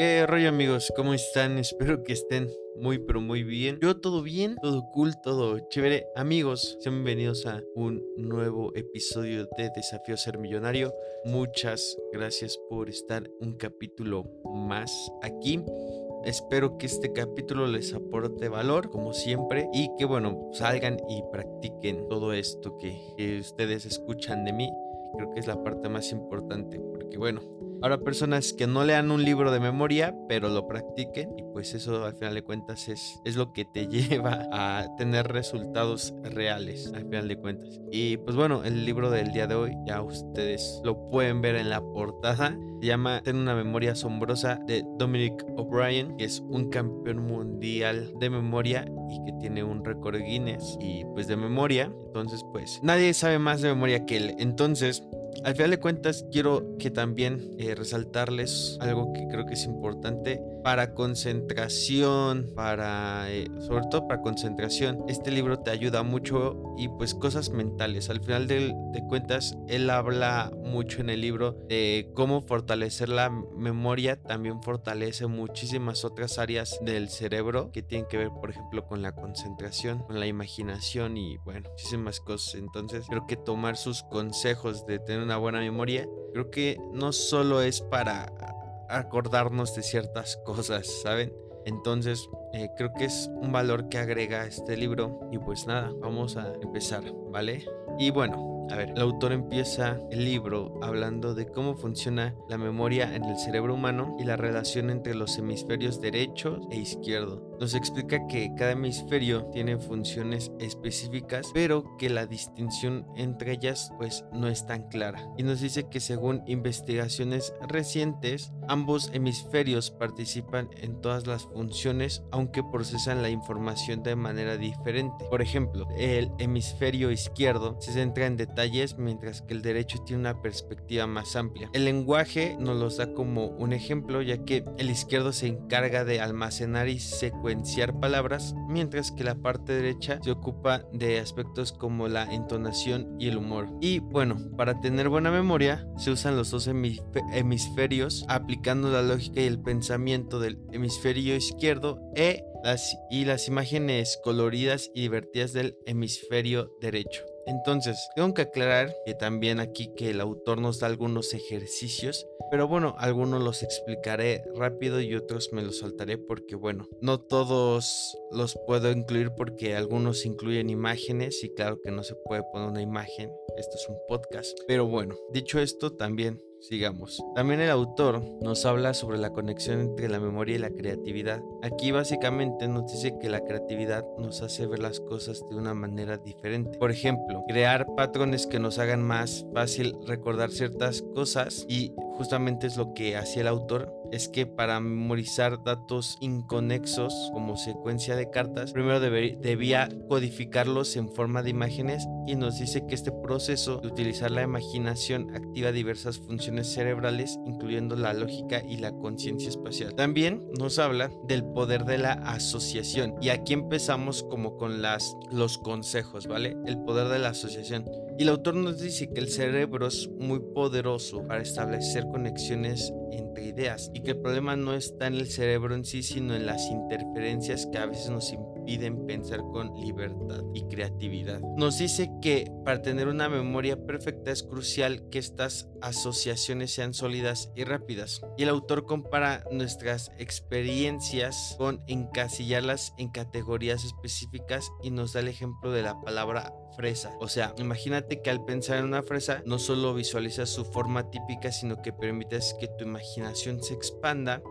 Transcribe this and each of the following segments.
¿Qué rollo amigos? ¿Cómo están? Espero que estén muy pero muy bien. Yo todo bien, todo cool, todo chévere. Amigos, sean bienvenidos a un nuevo episodio de Desafío Ser Millonario. Muchas gracias por estar un capítulo más aquí. Espero que este capítulo les aporte valor, como siempre, y que, bueno, salgan y practiquen todo esto que, que ustedes escuchan de mí. Creo que es la parte más importante, porque, bueno, Habrá personas que no lean un libro de memoria, pero lo practiquen y pues eso al final de cuentas es, es lo que te lleva a tener resultados reales al final de cuentas. Y pues bueno, el libro del día de hoy ya ustedes lo pueden ver en la portada. Se llama Ten una memoria asombrosa de Dominic O'Brien, que es un campeón mundial de memoria y que tiene un récord Guinness y pues de memoria. Entonces pues nadie sabe más de memoria que él. Entonces al final de cuentas, quiero que también eh, resaltarles algo que creo que es importante para concentración, para, eh, sobre todo para concentración. Este libro te ayuda mucho y pues cosas mentales. Al final de, de cuentas, él habla mucho en el libro de cómo fortalecer la memoria, también fortalece muchísimas otras áreas del cerebro que tienen que ver, por ejemplo, con la concentración, con la imaginación y bueno, muchísimas cosas. Entonces, creo que tomar sus consejos de tener una buena memoria, creo que no solo es para acordarnos de ciertas cosas, ¿saben? Entonces, eh, creo que es un valor que agrega este libro. Y pues nada, vamos a empezar, ¿vale? Y bueno, a ver, el autor empieza el libro hablando de cómo funciona la memoria en el cerebro humano y la relación entre los hemisferios derecho e izquierdo. Nos explica que cada hemisferio tiene funciones específicas, pero que la distinción entre ellas pues no es tan clara. Y nos dice que según investigaciones recientes, ambos hemisferios participan en todas las funciones, aunque procesan la información de manera diferente. Por ejemplo, el hemisferio izquierdo se centra en detalles mientras que el derecho tiene una perspectiva más amplia. El lenguaje nos los da como un ejemplo ya que el izquierdo se encarga de almacenar y secuenciar palabras mientras que la parte derecha se ocupa de aspectos como la entonación y el humor. Y bueno, para tener buena memoria se usan los dos hemisferios aplicando la lógica y el pensamiento del hemisferio izquierdo e y las imágenes coloridas y divertidas del hemisferio derecho. Entonces, tengo que aclarar que también aquí que el autor nos da algunos ejercicios, pero bueno, algunos los explicaré rápido y otros me los saltaré porque bueno, no todos los puedo incluir porque algunos incluyen imágenes y claro que no se puede poner una imagen, esto es un podcast, pero bueno, dicho esto también Sigamos. También el autor nos habla sobre la conexión entre la memoria y la creatividad. Aquí básicamente nos dice que la creatividad nos hace ver las cosas de una manera diferente. Por ejemplo, crear patrones que nos hagan más fácil recordar ciertas cosas y justamente es lo que hacía el autor, es que para memorizar datos inconexos como secuencia de cartas, primero debía codificarlos en forma de imágenes y nos dice que este proceso de utilizar la imaginación activa diversas funciones cerebrales, incluyendo la lógica y la conciencia espacial. También nos habla del poder de la asociación y aquí empezamos como con los consejos, ¿vale? El poder de la asociación. Y el autor nos dice que el cerebro es muy poderoso para establecer conexiones entre ideas y que el problema no está en el cerebro en sí, sino en las interferencias que a veces nos impiden pensar con libertad y creatividad. Nos dice que para tener una memoria perfecta es crucial que estas asociaciones sean sólidas y rápidas. Y el autor compara nuestras experiencias con encasillarlas en categorías específicas y nos da el ejemplo de la palabra fresa. O sea, imagínate que al pensar en una fresa no solo visualizas su forma típica, sino que permites que tu imaginación se expanda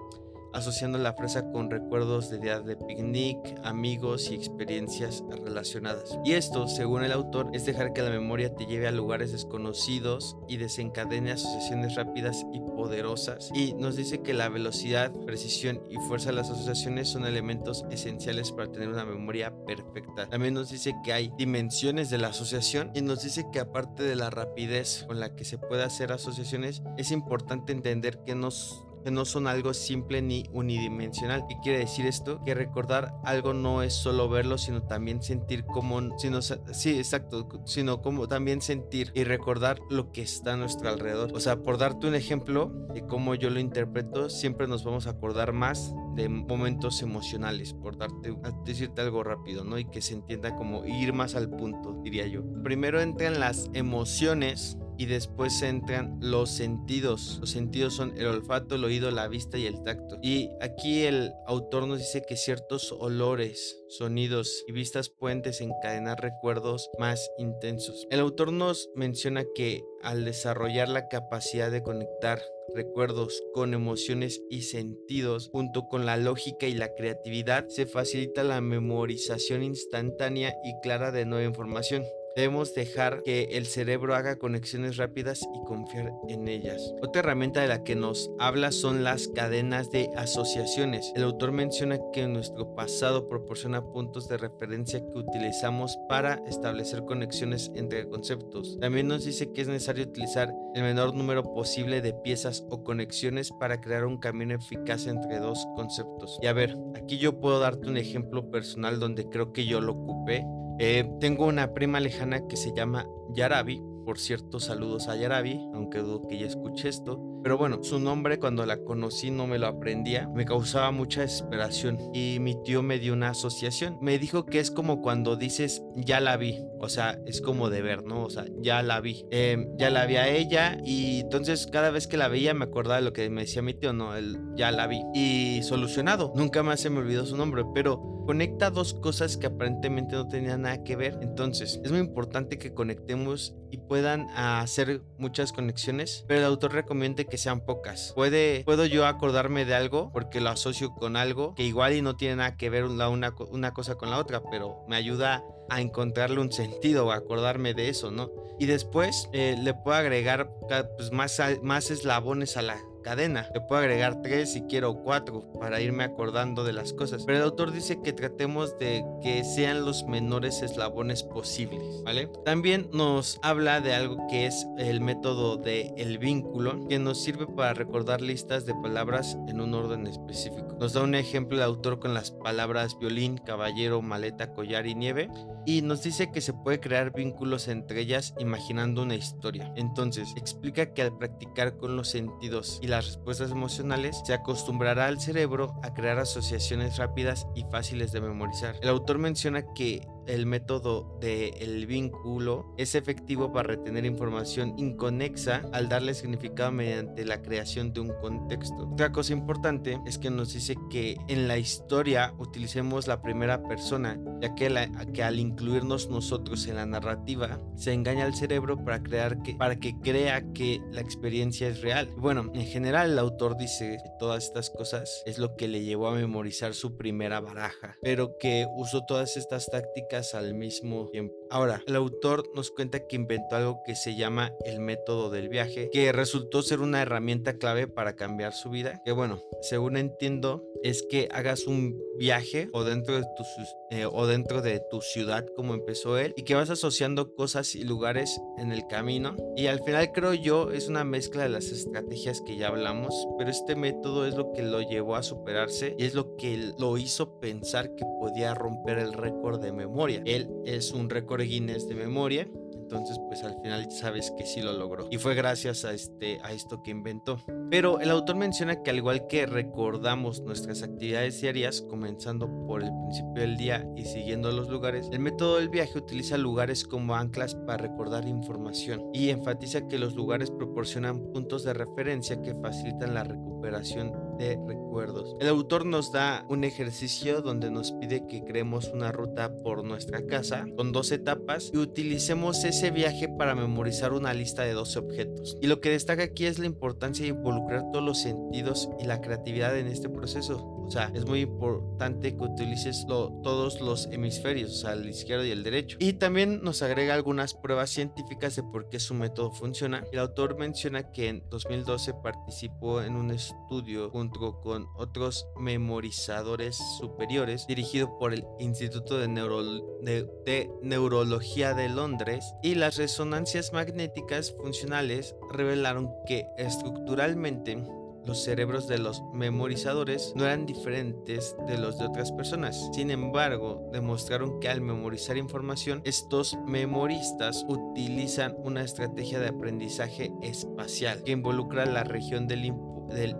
asociando la fresa con recuerdos de días de picnic, amigos y experiencias relacionadas. Y esto, según el autor, es dejar que la memoria te lleve a lugares desconocidos y desencadene asociaciones rápidas y poderosas. Y nos dice que la velocidad, precisión y fuerza de las asociaciones son elementos esenciales para tener una memoria perfecta. También nos dice que hay dimensiones de la asociación y nos dice que aparte de la rapidez con la que se puede hacer asociaciones, es importante entender que nos que no son algo simple ni unidimensional. ¿Qué quiere decir esto? Que recordar algo no es solo verlo, sino también sentir como, sino, sí, exacto, sino como también sentir y recordar lo que está a nuestro alrededor. O sea, por darte un ejemplo de cómo yo lo interpreto, siempre nos vamos a acordar más de momentos emocionales, por darte, decirte algo rápido, ¿no? Y que se entienda como ir más al punto, diría yo. Primero entran las emociones y después entran los sentidos. Los sentidos son el olfato, el oído, la vista y el tacto. Y aquí el autor nos dice que ciertos olores, sonidos y vistas pueden desencadenar recuerdos más intensos. El autor nos menciona que al desarrollar la capacidad de conectar recuerdos con emociones y sentidos, junto con la lógica y la creatividad, se facilita la memorización instantánea y clara de nueva información. Debemos dejar que el cerebro haga conexiones rápidas y confiar en ellas. Otra herramienta de la que nos habla son las cadenas de asociaciones. El autor menciona que nuestro pasado proporciona puntos de referencia que utilizamos para establecer conexiones entre conceptos. También nos dice que es necesario utilizar el menor número posible de piezas o conexiones para crear un camino eficaz entre dos conceptos. Y a ver, aquí yo puedo darte un ejemplo personal donde creo que yo lo ocupé eh, tengo una prima lejana que se llama Yarabi. Por cierto, saludos a Yarabi, aunque dudo que ella escuche esto. Pero bueno, su nombre cuando la conocí no me lo aprendía, me causaba mucha desesperación y mi tío me dio una asociación. Me dijo que es como cuando dices ya la vi, o sea, es como de ver, ¿no? O sea, ya la vi. Em, ya la vi a ella y entonces cada vez que la veía me acordaba de lo que me decía mi tío, no, él ya la vi. Y solucionado, nunca más se me olvidó su nombre, pero conecta dos cosas que aparentemente no tenían nada que ver. Entonces, es muy importante que conectemos y puedan hacer muchas conexiones, pero el autor recomienda que sean pocas. Puede, puedo yo acordarme de algo porque lo asocio con algo que igual y no tiene nada que ver una, una, cosa con la otra, pero me ayuda a encontrarle un sentido o acordarme de eso, ¿no? Y después eh, le puedo agregar pues, más, más eslabones a la, cadena. Le puedo agregar tres si quiero cuatro para irme acordando de las cosas. Pero el autor dice que tratemos de que sean los menores eslabones posibles, ¿vale? También nos habla de algo que es el método de vínculo, que nos sirve para recordar listas de palabras en un orden específico. Nos da un ejemplo el autor con las palabras violín, caballero, maleta, collar y nieve y nos dice que se puede crear vínculos entre ellas imaginando una historia. Entonces, explica que al practicar con los sentidos y las respuestas emocionales, se acostumbrará al cerebro a crear asociaciones rápidas y fáciles de memorizar. El autor menciona que el método del vínculo es efectivo para retener información inconexa al darle significado mediante la creación de un contexto. Otra cosa importante es que nos dice que en la historia utilicemos la primera persona, ya que, que al incluirnos nosotros en la narrativa se engaña al cerebro para, crear que, para que crea que la experiencia es real. Bueno, en general el autor dice que todas estas cosas es lo que le llevó a memorizar su primera baraja, pero que usó todas estas tácticas al mismo tiempo. Ahora, el autor nos cuenta que inventó algo que se llama el método del viaje, que resultó ser una herramienta clave para cambiar su vida. Que bueno, según entiendo, es que hagas un viaje o dentro de tu, eh, o dentro de tu ciudad como empezó él y que vas asociando cosas y lugares en el camino. Y al final creo yo es una mezcla de las estrategias que ya hablamos, pero este método es lo que lo llevó a superarse y es lo que lo hizo pensar que podía romper el récord de memoria él es un Guinness de memoria. Entonces, pues al final sabes que sí lo logró. Y fue gracias a, este, a esto que inventó. Pero el autor menciona que al igual que recordamos nuestras actividades diarias, comenzando por el principio del día y siguiendo los lugares, el método del viaje utiliza lugares como anclas para recordar información y enfatiza que los lugares proporcionan puntos de referencia que facilitan la recuperación de recuerdos. El autor nos da un ejercicio donde nos pide que creemos una ruta por nuestra casa con dos etapas y utilicemos ese viaje para memorizar una lista de 12 objetos. Y lo que destaca aquí es la importancia de involucrar todos los sentidos y la creatividad en este proceso. O sea, es muy importante que utilices todos los hemisferios, o sea, el izquierdo y el derecho. Y también nos agrega algunas pruebas científicas de por qué su método funciona. El autor menciona que en 2012 participó en un estudio junto con otros memorizadores superiores dirigido por el Instituto de, de Neurología de Londres y las resonancias magnéticas funcionales revelaron que estructuralmente los cerebros de los memorizadores no eran diferentes de los de otras personas. Sin embargo, demostraron que al memorizar información, estos memoristas utilizan una estrategia de aprendizaje espacial que involucra la región del,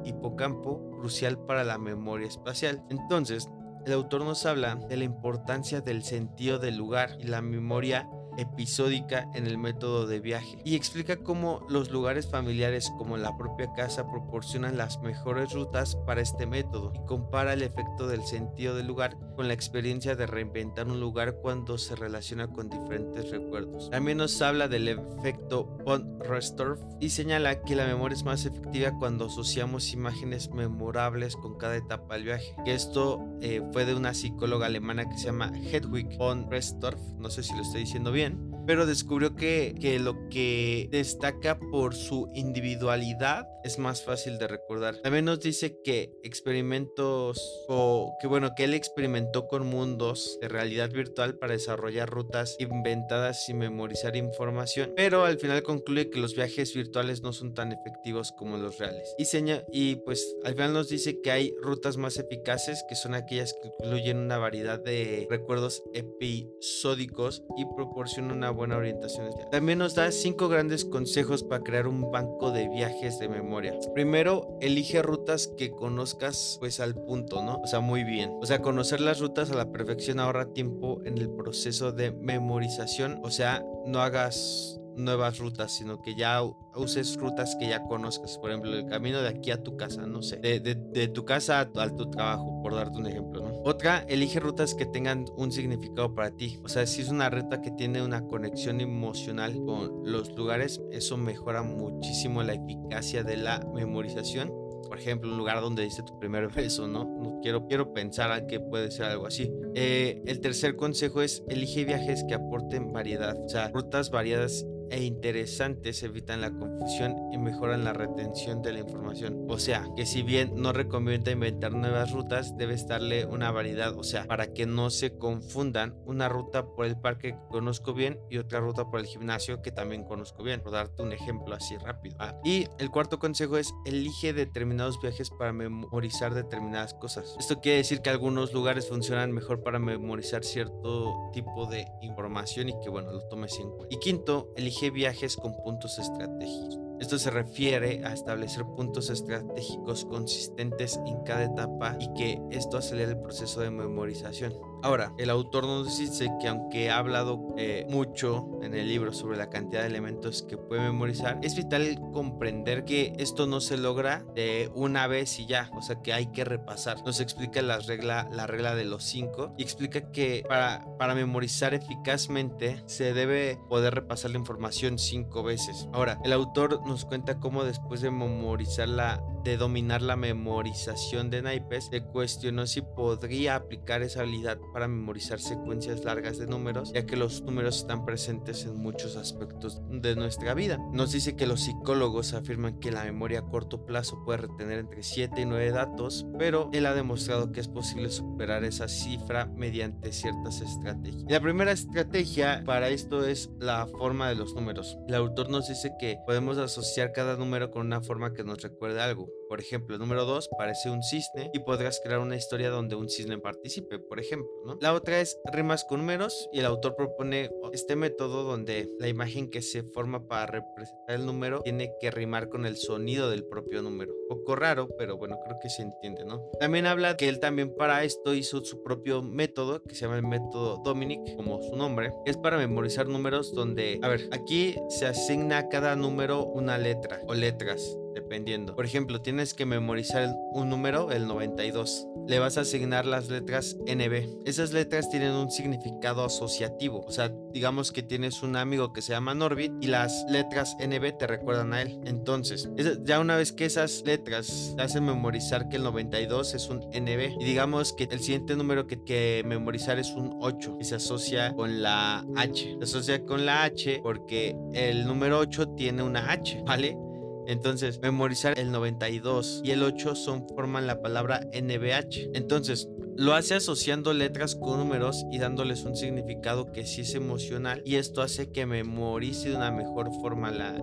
hipocampo crucial para la memoria espacial. Entonces, el autor nos habla de la importancia del sentido del lugar y la memoria episódica en el método de viaje y explica cómo los lugares familiares como la propia casa proporcionan las mejores rutas para este método y compara el efecto del sentido del lugar con la experiencia de reinventar un lugar cuando se relaciona con diferentes recuerdos. También nos habla del efecto von Restorff y señala que la memoria es más efectiva cuando asociamos imágenes memorables con cada etapa del viaje. Esto eh, fue de una psicóloga alemana que se llama Hedwig von Restorff, no sé si lo estoy diciendo bien pero descubrió que, que, lo que destaca por su individualidad es más fácil de recordar. También nos dice que experimentos o que bueno, que él experimentó con mundos de realidad virtual para desarrollar rutas inventadas y memorizar información, pero al final concluye que los viajes virtuales no son tan efectivos como los reales. Y, seña, y pues al final nos dice que hay rutas más eficaces que son aquellas que incluyen una variedad de recuerdos episódicos y proporcionan una buena orientación. También nos da cinco grandes consejos para crear un banco de viajes de memoria. Primero, elige rutas que conozcas pues al punto, ¿no? O sea, muy bien. O sea, conocer las rutas a la perfección ahorra tiempo en el proceso de memorización. O sea, no hagas nuevas rutas, sino que ya uses rutas que ya conozcas. Por ejemplo, el camino de aquí a tu casa, no sé, de, de, tu casa a tu, trabajo, por darte un ejemplo, ¿no? Otra, elige rutas que tengan un significado para ti. O sea, si es una ruta que tiene una conexión emocional con los lugares, eso mejora muchísimo la eficacia de la memorización por ejemplo, un lugar donde diste tu primer beso, ¿no? no quiero, quiero pensar que puede ser algo así. Eh, el tercer consejo es elige viajes que aporten variedad, o sea, rutas variadas e interesantes evitan la confusión y mejoran la retención de la información. O sea, que si bien no recomienda inventar nuevas rutas, debe estarle una variedad, o sea, para que no se confundan una ruta por el parque que conozco bien y otra ruta por el gimnasio que también conozco bien, por darte un ejemplo así rápido. Y el cuarto consejo es elige determinados viajes para memorizar determinadas cosas. Esto quiere decir que algunos lugares funcionan mejor para memorizar cierto tipo de información y que bueno, lo tomes en cuenta. Y quinto, elige viajes con puntos estratégicos. Esto se refiere a establecer puntos estratégicos consistentes en cada etapa y que esto acelera el proceso de memorización. Ahora, el autor nos dice que aunque ha hablado eh, mucho en el libro sobre la cantidad de elementos que puede memorizar, es vital comprender que esto no se logra de una vez y ya, o sea que hay que repasar. Nos explica la regla, la regla de los cinco y explica que para, para memorizar eficazmente se debe poder repasar la información cinco veces. Ahora, el autor nos cuenta cómo después de memorizar la, de dominar la memorización de naipes, se cuestionó si podría aplicar esa habilidad para memorizar secuencias largas de números, ya que los números están presentes en muchos aspectos de nuestra vida. Nos dice que los psicólogos afirman que la memoria a corto plazo puede retener entre 7 y 9 datos, pero él ha demostrado que es posible superar esa cifra mediante ciertas estrategias. la primera estrategia para esto es la forma de los números. El autor nos dice que podemos asociar cada número con una forma que nos recuerde algo. Por ejemplo, número 2 parece un cisne y podrás crear una historia donde un cisne participe, por ejemplo. ¿no? La otra es rimas con números y el autor propone este método donde la imagen que se forma para representar el número tiene que rimar con el sonido del propio número. Poco raro, pero bueno, creo que se entiende, ¿no? También habla que él también para esto hizo su propio método que se llama el método Dominic, como su nombre, es para memorizar números donde, a ver, aquí se asigna a cada número una letra o letras, dependiendo. Por ejemplo, tienes que memorizar un número, el 92. Le vas a asignar las letras NB. Esas letras tienen un significado asociativo. O sea, digamos que tienes un amigo que se llama Norbit y las letras NB te recuerdan a él. Entonces, ya una vez que esas letras te hacen memorizar que el 92 es un NB y digamos que el siguiente número que, que memorizar es un 8 y se asocia con la H. Se asocia con la H porque el número 8 tiene una H, ¿vale? Entonces, memorizar el 92 y el 8 son forman la palabra NBH. Entonces, lo hace asociando letras con números y dándoles un significado que sí es emocional y esto hace que memorice de una mejor forma la,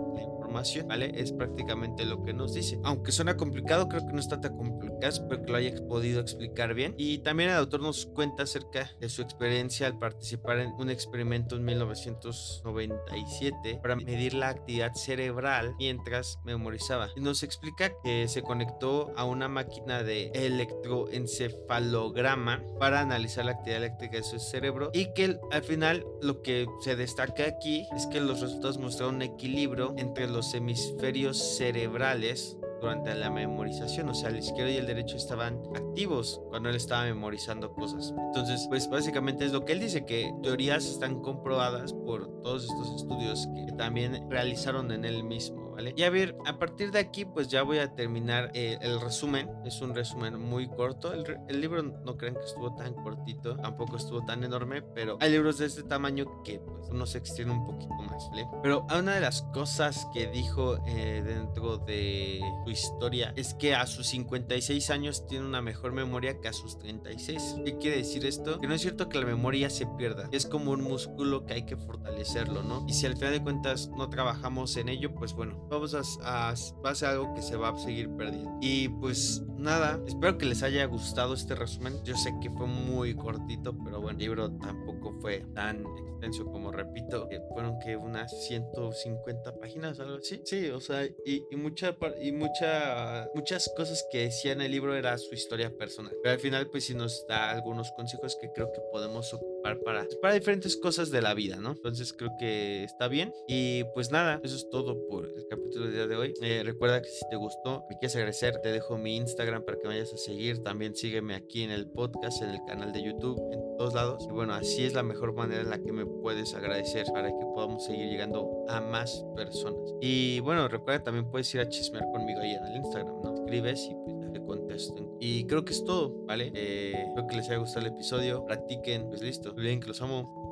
la ¿vale? Es prácticamente lo que nos dice. Aunque suena complicado, creo que no está tan complicado, espero que lo haya podido explicar bien. Y también el autor nos cuenta acerca de su experiencia al participar en un experimento en 1997 para medir la actividad cerebral mientras memorizaba. Y nos explica que se conectó a una máquina de electroencefalograma para analizar la actividad eléctrica de su cerebro y que al final lo que se destaca aquí es que los resultados mostraron un equilibrio entre los hemisferios cerebrales durante la memorización, o sea, el izquierdo y el derecho estaban activos cuando él estaba memorizando cosas. Entonces, pues básicamente es lo que él dice, que teorías están comprobadas por todos estos estudios que también realizaron en él mismo. Y a ver, a partir de aquí, pues ya voy a terminar eh, el resumen. Es un resumen muy corto. El, libro no crean que estuvo tan cortito, tampoco estuvo tan enorme, pero hay libros de este tamaño que pues uno se extiende un poquito más, ¿vale? Pero una de las cosas que dijo eh, dentro de su historia es que a sus 56 años tiene una mejor memoria que a sus 36. ¿Qué quiere decir esto? Que no es cierto que la memoria se pierda. Es como un músculo que hay que fortalecerlo, ¿no? Y si al final de cuentas no trabajamos en ello, pues bueno, vamos a, a, va a ser algo que se va a seguir perdiendo. Y pues nada, espero que les haya gustado este resumen. Yo sé que fue muy cortito, pero bueno, el libro tampoco fue tan extenso como repito, que fueron que unas 150 páginas, algo así. Sí, o sea, y, y, mucha, y mucha, muchas cosas que decía en el libro era su historia personal. Pero al final, pues sí nos da algunos consejos que creo que podemos ocupar para, para diferentes cosas de la vida, ¿no? Entonces creo que está bien. Y pues nada, eso es todo por el capítulo del día de hoy. Eh, recuerda que si te gustó, me quieres agradecer, te dejo mi Instagram para que me vayas a seguir. También sígueme aquí en el podcast, en el canal de YouTube, en todos lados. Y bueno, así es la mejor manera en la que me puedes agradecer para que podamos seguir llegando a más personas. Y bueno, recuerda también puedes ir a chismear conmigo ahí en el Instagram, ¿no? Escribes y pues te contesto. Y creo que es todo, ¿vale? Eh, espero que les haya gustado el episodio. Practiquen, pues listo. Olviden que los amo.